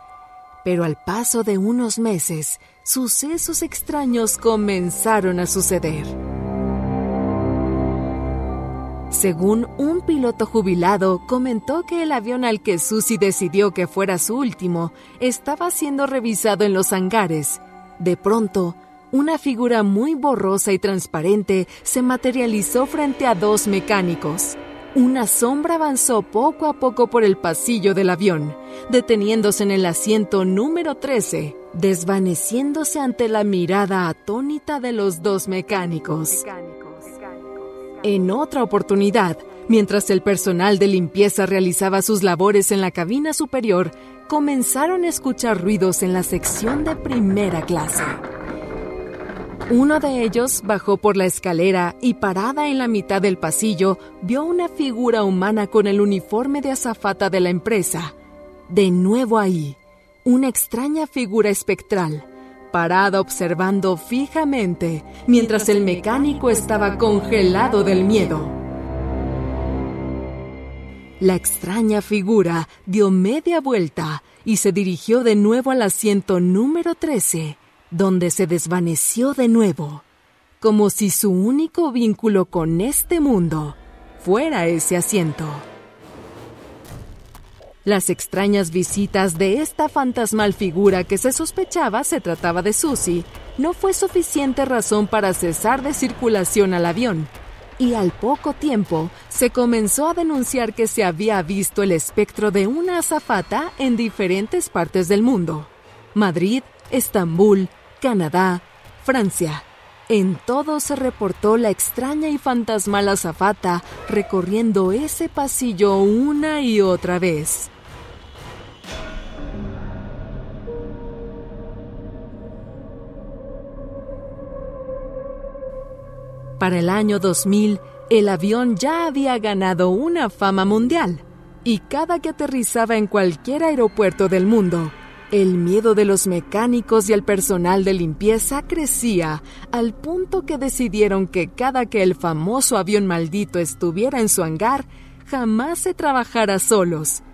S1: Pero al paso de unos meses, sucesos extraños comenzaron a suceder. Según un piloto jubilado, comentó que el avión al que Susie decidió que fuera su último estaba siendo revisado en los hangares. De pronto, una figura muy borrosa y transparente se materializó frente a dos mecánicos. Una sombra avanzó poco a poco por el pasillo del avión, deteniéndose en el asiento número 13, desvaneciéndose ante la mirada atónita de los dos mecánicos. En otra oportunidad, mientras el personal de limpieza realizaba sus labores en la cabina superior, comenzaron a escuchar ruidos en la sección de primera clase. Uno de ellos bajó por la escalera y parada en la mitad del pasillo vio una figura humana con el uniforme de azafata de la empresa. De nuevo ahí, una extraña figura espectral, parada observando fijamente mientras el mecánico estaba congelado del miedo. La extraña figura dio media vuelta y se dirigió de nuevo al asiento número 13 donde se desvaneció de nuevo, como si su único vínculo con este mundo fuera ese asiento. Las extrañas visitas de esta fantasmal figura que se sospechaba se trataba de Susie no fue suficiente razón para cesar de circulación al avión, y al poco tiempo se comenzó a denunciar que se había visto el espectro de una azafata en diferentes partes del mundo. Madrid, Estambul, Canadá, Francia. En todo se reportó la extraña y fantasmal azafata recorriendo ese pasillo una y otra vez. Para el año 2000, el avión ya había ganado una fama mundial, y cada que aterrizaba en cualquier aeropuerto del mundo, el miedo de los mecánicos y el personal de limpieza crecía al punto que decidieron que cada que el famoso avión maldito estuviera en su hangar, jamás se trabajara solos.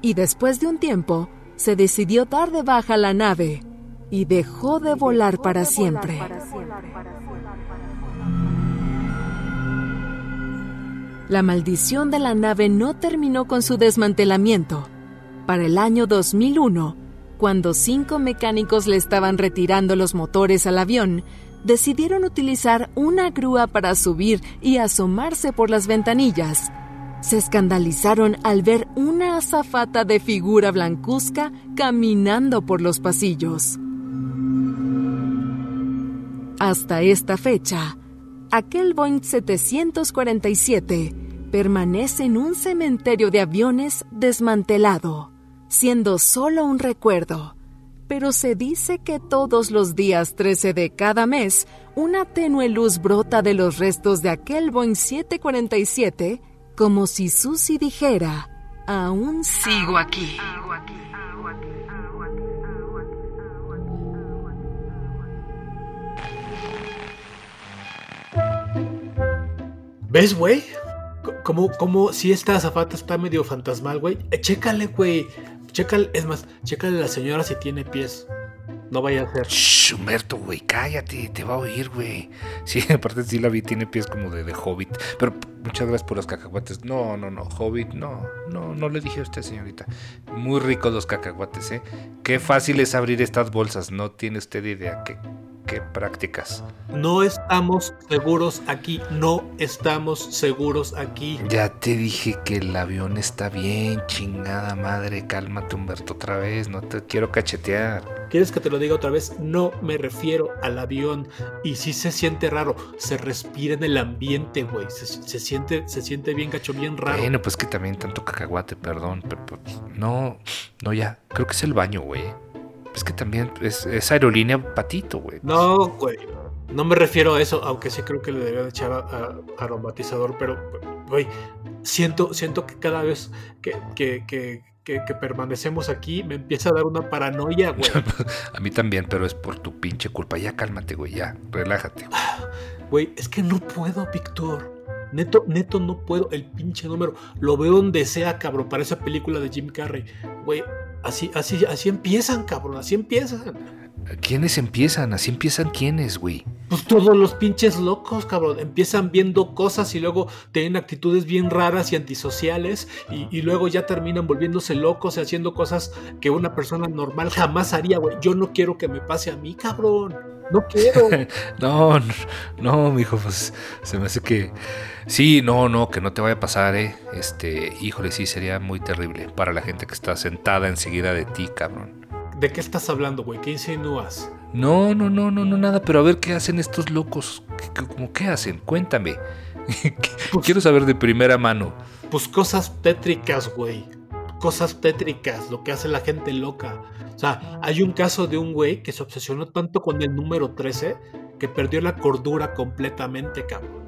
S1: Y después de un tiempo, se decidió dar de baja la nave y dejó de volar para siempre. La maldición de la nave no terminó con su desmantelamiento. Para el año 2001, cuando cinco mecánicos le estaban retirando los motores al avión, decidieron utilizar una grúa para subir y asomarse por las ventanillas. Se escandalizaron al ver una azafata de figura blancuzca caminando por los pasillos. Hasta esta fecha, aquel Boeing 747 permanece en un cementerio de aviones desmantelado siendo solo un recuerdo. Pero se dice que todos los días 13 de cada mes, una tenue luz brota de los restos de aquel Boeing 747, como si Susie dijera, aún sigo aquí.
S4: ¿Ves, güey? Como, como si esta azafata está medio fantasmal, güey. Eh, chécale, güey. Chécale, es más, chécale a la señora si tiene pies. No vaya a ser.
S3: Shh, Humberto, güey, cállate, te va a oír, güey. Sí, aparte sí la vi, tiene pies como de, de hobbit. Pero muchas gracias por los cacahuates. No, no, no, hobbit, no, no, no le dije a usted, señorita. Muy ricos los cacahuates, ¿eh? Qué fácil es abrir estas bolsas, no tiene usted idea. Qué, qué prácticas.
S4: No estamos seguros aquí, no estamos seguros aquí.
S3: Ya te dije que el avión está bien, chingada madre. Cálmate, Humberto, otra vez. No te quiero cachetear.
S4: ¿Quieres que te lo diga otra vez? No me refiero al avión. Y sí se siente raro. Se respira en el ambiente, güey. Se, se siente, se siente bien gacho, bien raro.
S3: Bueno, pues que también tanto cacahuate, perdón. Pero, pues, no, no, ya. Creo que es el baño, güey. Es que también es, es aerolínea patito, güey.
S4: No, güey. No me refiero a eso, aunque sí creo que le debería echar a, a- aromatizador, pero, güey, siento, siento que cada vez que, que, que, que- que permanecemos aquí me empieza a dar una paranoia, güey.
S3: A mí también, pero es por tu pinche culpa. Ya cálmate, güey, ya. Relájate.
S4: Güey, es que no puedo, Víctor. Neto, neto, no puedo. El pinche número. Lo veo donde sea, cabrón. Para esa película de Jim Carrey. Güey, así, así, así empiezan, cabrón. Así empiezan.
S3: ¿Quiénes empiezan? Así empiezan quiénes, güey.
S4: Pues todos los pinches locos, cabrón. Empiezan viendo cosas y luego tienen actitudes bien raras y antisociales. Y, y luego ya terminan volviéndose locos y haciendo cosas que una persona normal jamás haría, güey. Yo no quiero que me pase a mí, cabrón. No quiero.
S3: No, no, no, mijo, pues se me hace que. Sí, no, no, que no te vaya a pasar, eh. Este, híjole, sí, sería muy terrible para la gente que está sentada enseguida de ti, cabrón.
S4: ¿De qué estás hablando, güey? ¿Qué insinúas?
S3: No, no, no, no, no, nada, pero a ver qué hacen estos locos. ¿Qué, qué- cómo qué hacen? Cuéntame. Quiero saber de primera mano.
S4: Pues cosas tétricas, güey. Cosas tétricas, lo que hace la gente loca. O sea, hay un caso de un güey que se obsesionó tanto con el número 13 que perdió la cordura completamente, cabrón.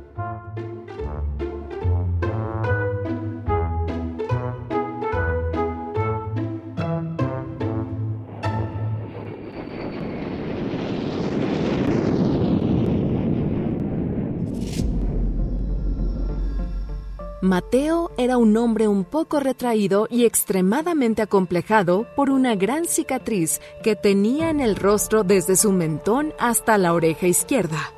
S1: Mateo era un hombre un poco retraído y extremadamente acomplejado por una gran cicatriz que tenía en el rostro desde su mentón hasta la oreja izquierda.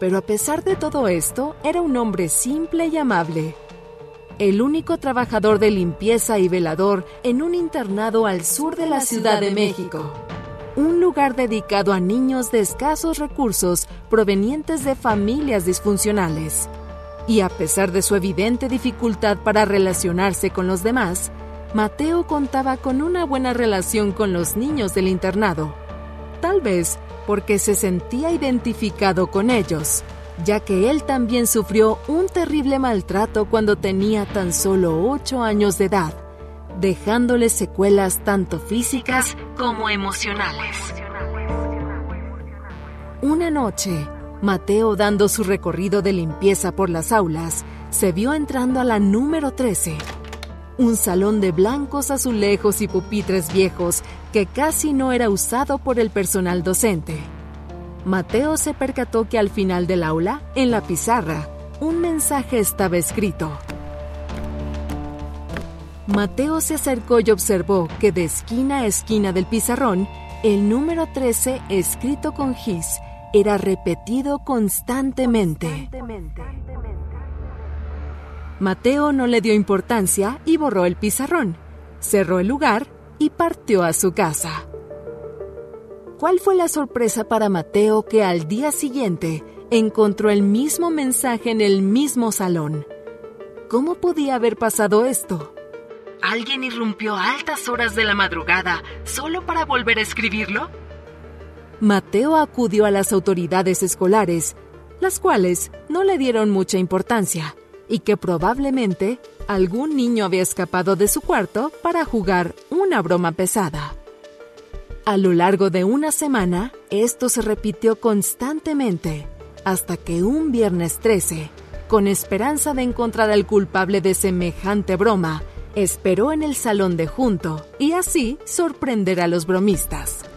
S1: Pero a pesar de todo esto, era un hombre simple y amable. El único trabajador de limpieza y velador en un internado al sur de la Ciudad de México. Un lugar dedicado a niños de escasos recursos provenientes de familias disfuncionales y a pesar de su evidente dificultad para relacionarse con los demás, Mateo contaba con una buena relación con los niños del internado, tal vez porque se sentía identificado con ellos, ya que él también sufrió un terrible maltrato cuando tenía tan solo 8 años de edad, dejándole secuelas tanto físicas como emocionales. Una noche, Mateo, dando su recorrido de limpieza por las aulas, se vio entrando a la número 13, un salón de blancos azulejos y pupitres viejos que casi no era usado por el personal docente. Mateo se percató que al final del aula, en la pizarra, un mensaje estaba escrito. Mateo se acercó y observó que de esquina a esquina del pizarrón, el número 13, escrito con gis, era repetido constantemente. Mateo no le dio importancia y borró el pizarrón, cerró el lugar y partió a su casa. ¿Cuál fue la sorpresa para Mateo que al día siguiente encontró el mismo mensaje en el mismo salón? ¿Cómo podía haber pasado esto?
S2: ¿Alguien irrumpió a altas horas de la madrugada solo para volver a escribirlo?
S1: Mateo acudió a las autoridades escolares, las cuales no le dieron mucha importancia, y que probablemente algún niño había escapado de su cuarto para jugar una broma pesada. A lo largo de una semana, esto se repitió constantemente, hasta que un viernes 13, con esperanza de encontrar al culpable de semejante broma, esperó en el salón de junto y así sorprender a los bromistas.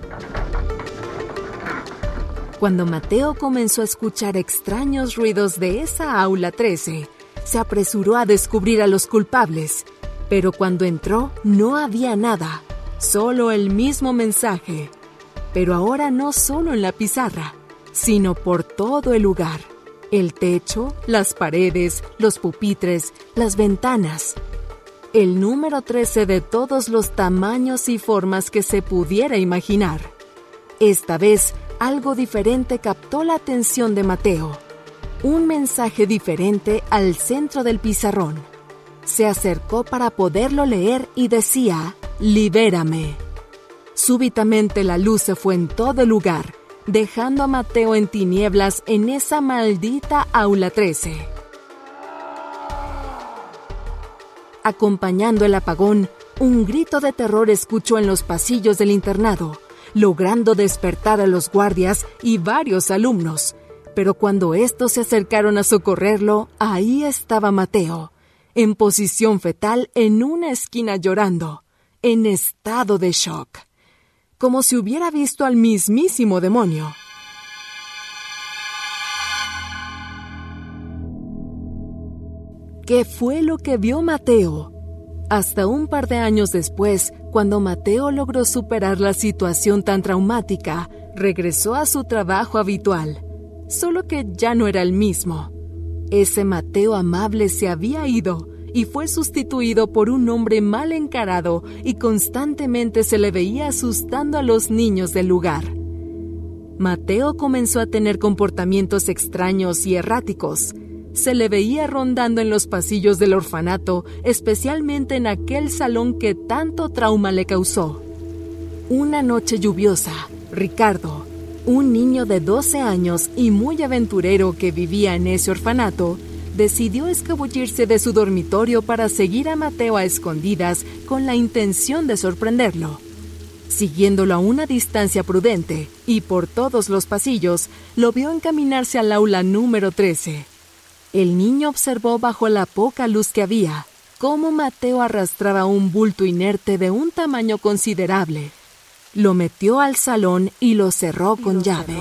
S1: Cuando Mateo comenzó a escuchar extraños ruidos de esa aula 13, se apresuró a descubrir a los culpables, pero cuando entró no había nada, solo el mismo mensaje, pero ahora no solo en la pizarra, sino por todo el lugar, el techo, las paredes, los pupitres, las ventanas. El número 13 de todos los tamaños y formas que se pudiera imaginar. Esta vez algo diferente captó la atención de Mateo. Un mensaje diferente al centro del pizarrón. Se acercó para poderlo leer y decía, Libérame. Súbitamente la luz se fue en todo el lugar, dejando a Mateo en tinieblas en esa maldita aula 13. Acompañando el apagón, un grito de terror escuchó en los pasillos del internado logrando despertar a los guardias y varios alumnos. Pero cuando estos se acercaron a socorrerlo, ahí estaba Mateo, en posición fetal en una esquina llorando, en estado de shock, como si hubiera visto al mismísimo demonio. ¿Qué fue lo que vio Mateo? Hasta un par de años después, cuando Mateo logró superar la situación tan traumática, regresó a su trabajo habitual, solo que ya no era el mismo. Ese Mateo amable se había ido y fue sustituido por un hombre mal encarado y constantemente se le veía asustando a los niños del lugar. Mateo comenzó a tener comportamientos extraños y erráticos, se le veía rondando en los pasillos del orfanato, especialmente en aquel salón que tanto trauma le causó. Una noche lluviosa, Ricardo, un niño de 12 años y muy aventurero que vivía en ese orfanato, decidió escabullirse de su dormitorio para seguir a Mateo a escondidas con la intención de sorprenderlo. Siguiéndolo a una distancia prudente y por todos los pasillos, lo vio encaminarse al aula número 13. El niño observó bajo la poca luz que había cómo Mateo arrastraba un bulto inerte de un tamaño considerable. Lo metió al salón y lo cerró con llave.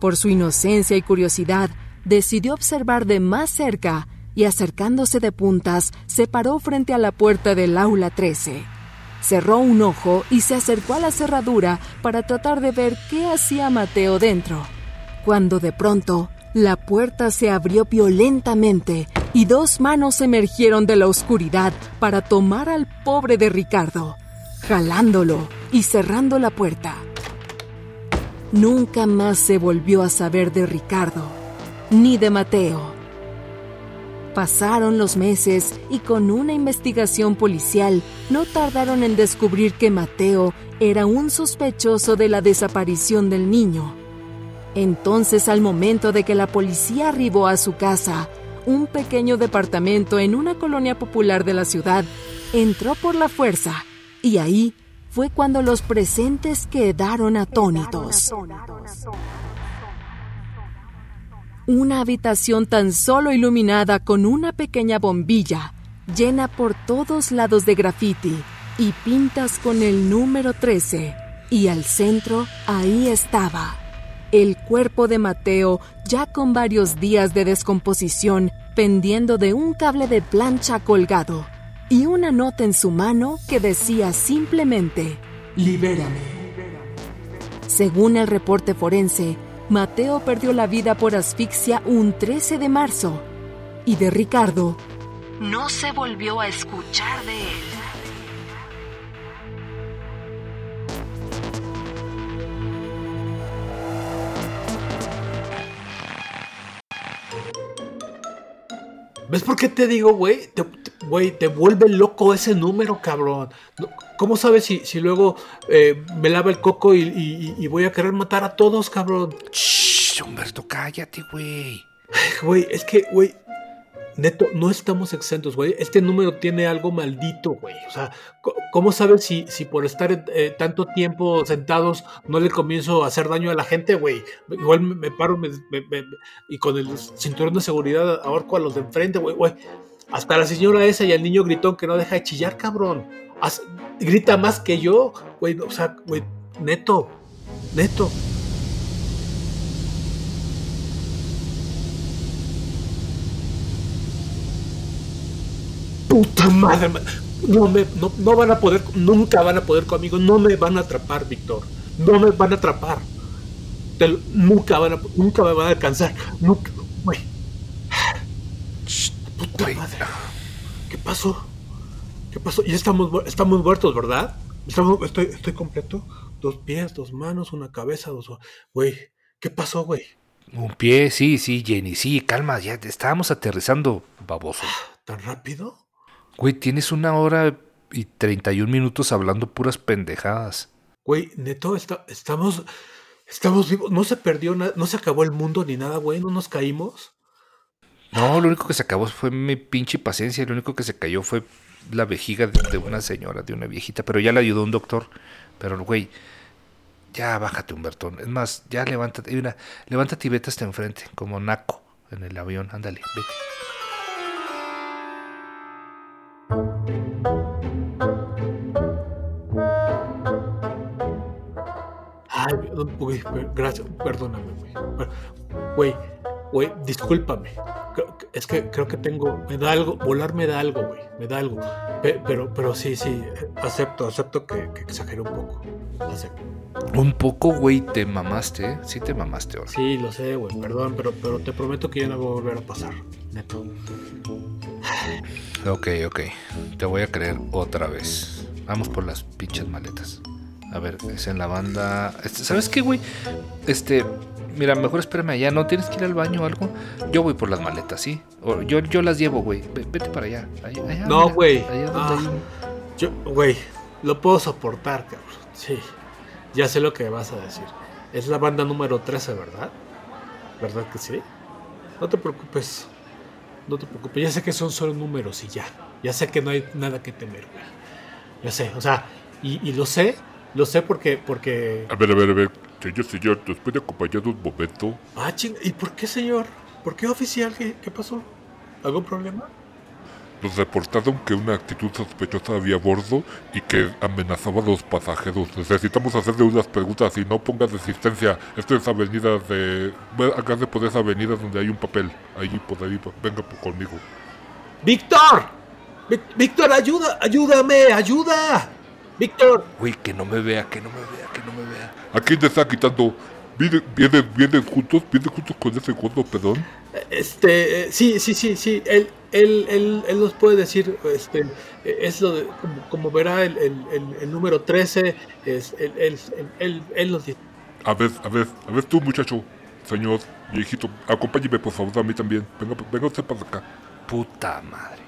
S1: Por su inocencia y curiosidad, decidió observar de más cerca y acercándose de puntas, se paró frente a la puerta del aula 13. Cerró un ojo y se acercó a la cerradura para tratar de ver qué hacía Mateo dentro. Cuando de pronto, la puerta se abrió violentamente y dos manos emergieron de la oscuridad para tomar al pobre de Ricardo, jalándolo y cerrando la puerta. Nunca más se volvió a saber de Ricardo, ni de Mateo. Pasaron los meses y con una investigación policial no tardaron en descubrir que Mateo era un sospechoso de la desaparición del niño. Entonces, al momento de que la policía arribó a su casa, un pequeño departamento en una colonia popular de la ciudad, entró por la fuerza y ahí fue cuando los presentes quedaron atónitos una habitación tan solo iluminada con una pequeña bombilla, llena por todos lados de graffiti y pintas con el número 13. Y al centro, ahí estaba, el cuerpo de Mateo ya con varios días de descomposición pendiendo de un cable de plancha colgado y una nota en su mano que decía simplemente, Libérame. Según el reporte forense, Mateo perdió la vida por asfixia un 13 de marzo y de Ricardo
S2: no se volvió a escuchar de él.
S4: ¿Ves por qué te digo, güey? Güey, te, vuelve loco ese número, cabrón. ¿Cómo sabes si, si luego eh, me lava el coco y, voy a querer matar a todos, cabrón?
S3: Shh, Humberto, cállate, güey.
S4: Güey, es que, güey, neto, no estamos exentos, güey. Este número tiene algo maldito, güey. O sea, ¿cómo sabes si, si por estar eh, tanto tiempo sentados no le comienzo a hacer daño a la gente, güey? Igual me, paro y con el cinturón de seguridad ahorco a los de enfrente, güey, güey. Hasta la señora esa y el niño gritón que no deja de chillar, cabrón grita más que yo, güey, o sea, güey, neto, neto. Puta madre, no, me, no, van a poder, nunca van a poder conmigo, no me van a atrapar, Víctor, no me van a atrapar. nunca van a, nunca me van a alcanzar, nunca, güey. Puta madre. ¿Qué pasó? ¿Qué pasó? Y estamos, estamos muertos, ¿verdad? Estamos, estoy, estoy completo. Dos pies, dos manos, una cabeza, dos... Güey, ¿qué pasó, güey?
S3: Un pie, sí, sí, Jenny, sí, calma, ya estábamos aterrizando, baboso.
S4: ¿Tan rápido?
S3: Güey, tienes una hora y 31 minutos hablando puras pendejadas.
S4: Güey, neto, está, estamos, estamos vivos, no se perdió nada, no se acabó el mundo ni nada, güey, no nos caímos.
S3: No, lo único que se acabó fue mi pinche paciencia, lo único que se cayó fue la vejiga de, una señora, de una viejita, pero ya le ayudó un doctor. Pero, güey, ya bájate, Humberto. Es más, ya levántate. Levántate y vete hasta enfrente, como naco en el avión. Ándale, vete.
S4: Ay, güey, gracias, perdóname, güey. Güey, güey, discúlpame es que creo que tengo, me da algo, volar me da algo, güey, me da algo. pero, pero sí, sí, acepto, acepto que, que exageré un poco. Acepto.
S3: Un poco, güey, te mamaste, ¿eh? Sí te mamaste ahora.
S4: Sí, lo sé, güey, perdón, pero, pero te prometo que ya no voy a volver a pasar, neto.
S3: Ok, ok, te voy a creer otra vez. Vamos por las pinches maletas. A ver, es en la banda. Este, ¿Sabes qué, güey? Este, mira, mejor espérame allá, ¿no? ¿Tienes que ir al baño o algo? Yo voy por las maletas, ¿sí? yo, yo las llevo, güey. Vete para allá.
S4: no, güey. Ah, yo, güey, lo puedo soportar, cabrón. Sí, ya sé lo que vas a decir. Es la banda número 13, ¿verdad? ¿Verdad que sí? No te preocupes. No te preocupes. Ya sé que son solo números y ya. Ya sé que no hay nada que temer, güey. Ya sé, o sea, y, y lo sé, lo sé porque, porque...
S6: A ver, a ver, a ver. Señor, señor, ¿nos puede acompañar un momento?
S4: Ah, ching, ¿y por qué, señor? ¿Por qué oficial? ¿Qué, qué pasó? ¿Algún problema?
S6: Nos reportaron que una actitud sospechosa había a bordo y que amenazaba a los pasajeros. Necesitamos hacerle unas preguntas y no ponga resistencia. Esto es avenida de... bueno, Agarre por esa avenida donde hay un papel. Allí por ahí, venga conmigo.
S4: ¡Víctor! Ví- ¡Víctor, ayuda! ¡Ayúdame! ¡Ayuda! ¡Víctor!
S3: Güey, que no me vea, que no me vea, que no me vea.
S6: ¿A quién te está quitando? ¿Vienen, vienen, vienen juntos? ¿Vienen juntos con ese gordo, perdón?
S4: Este, eh, sí, sí, sí, sí. Él, él, él, él nos puede decir, este, es lo de, como, como verá el, el, el, el número 13, es, él, él, él, él, él nos dice.
S6: A ver, a ver, a ver tú, muchacho. Señor, viejito, acompáñeme por favor a mí también. Venga, venga usted para acá.
S3: Puta madre.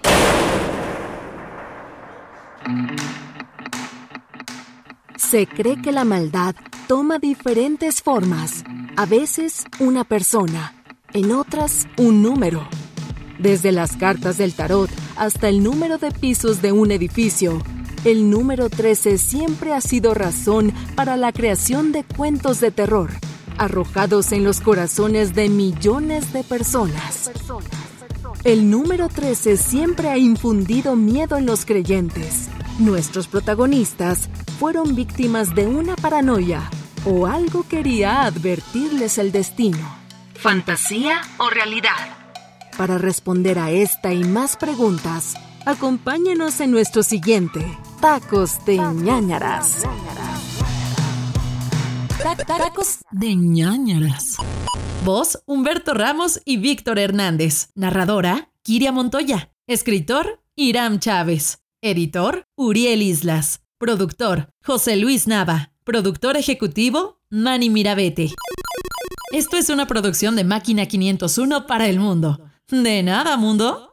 S1: Se cree que la maldad toma diferentes formas, a veces una persona, en otras un número. Desde las cartas del tarot hasta el número de pisos de un edificio, el número 13 siempre ha sido razón para la creación de cuentos de terror, arrojados en los corazones de millones de personas. El número 13 siempre ha infundido miedo en los creyentes. Nuestros protagonistas fueron víctimas de una paranoia o algo quería advertirles el destino.
S2: ¿Fantasía o realidad?
S1: Para responder a esta y más preguntas, acompáñenos en nuestro siguiente Tacos de ñañaras.
S7: Tacos de ñañaras. Voz, Humberto Ramos y Víctor Hernández. Narradora, Kiria Montoya. Escritor, Iram Chávez. Editor, Uriel Islas. Productor, José Luis Nava. Productor ejecutivo, Manny Mirabete. Esto es una producción de Máquina 501 para el mundo. De nada, mundo.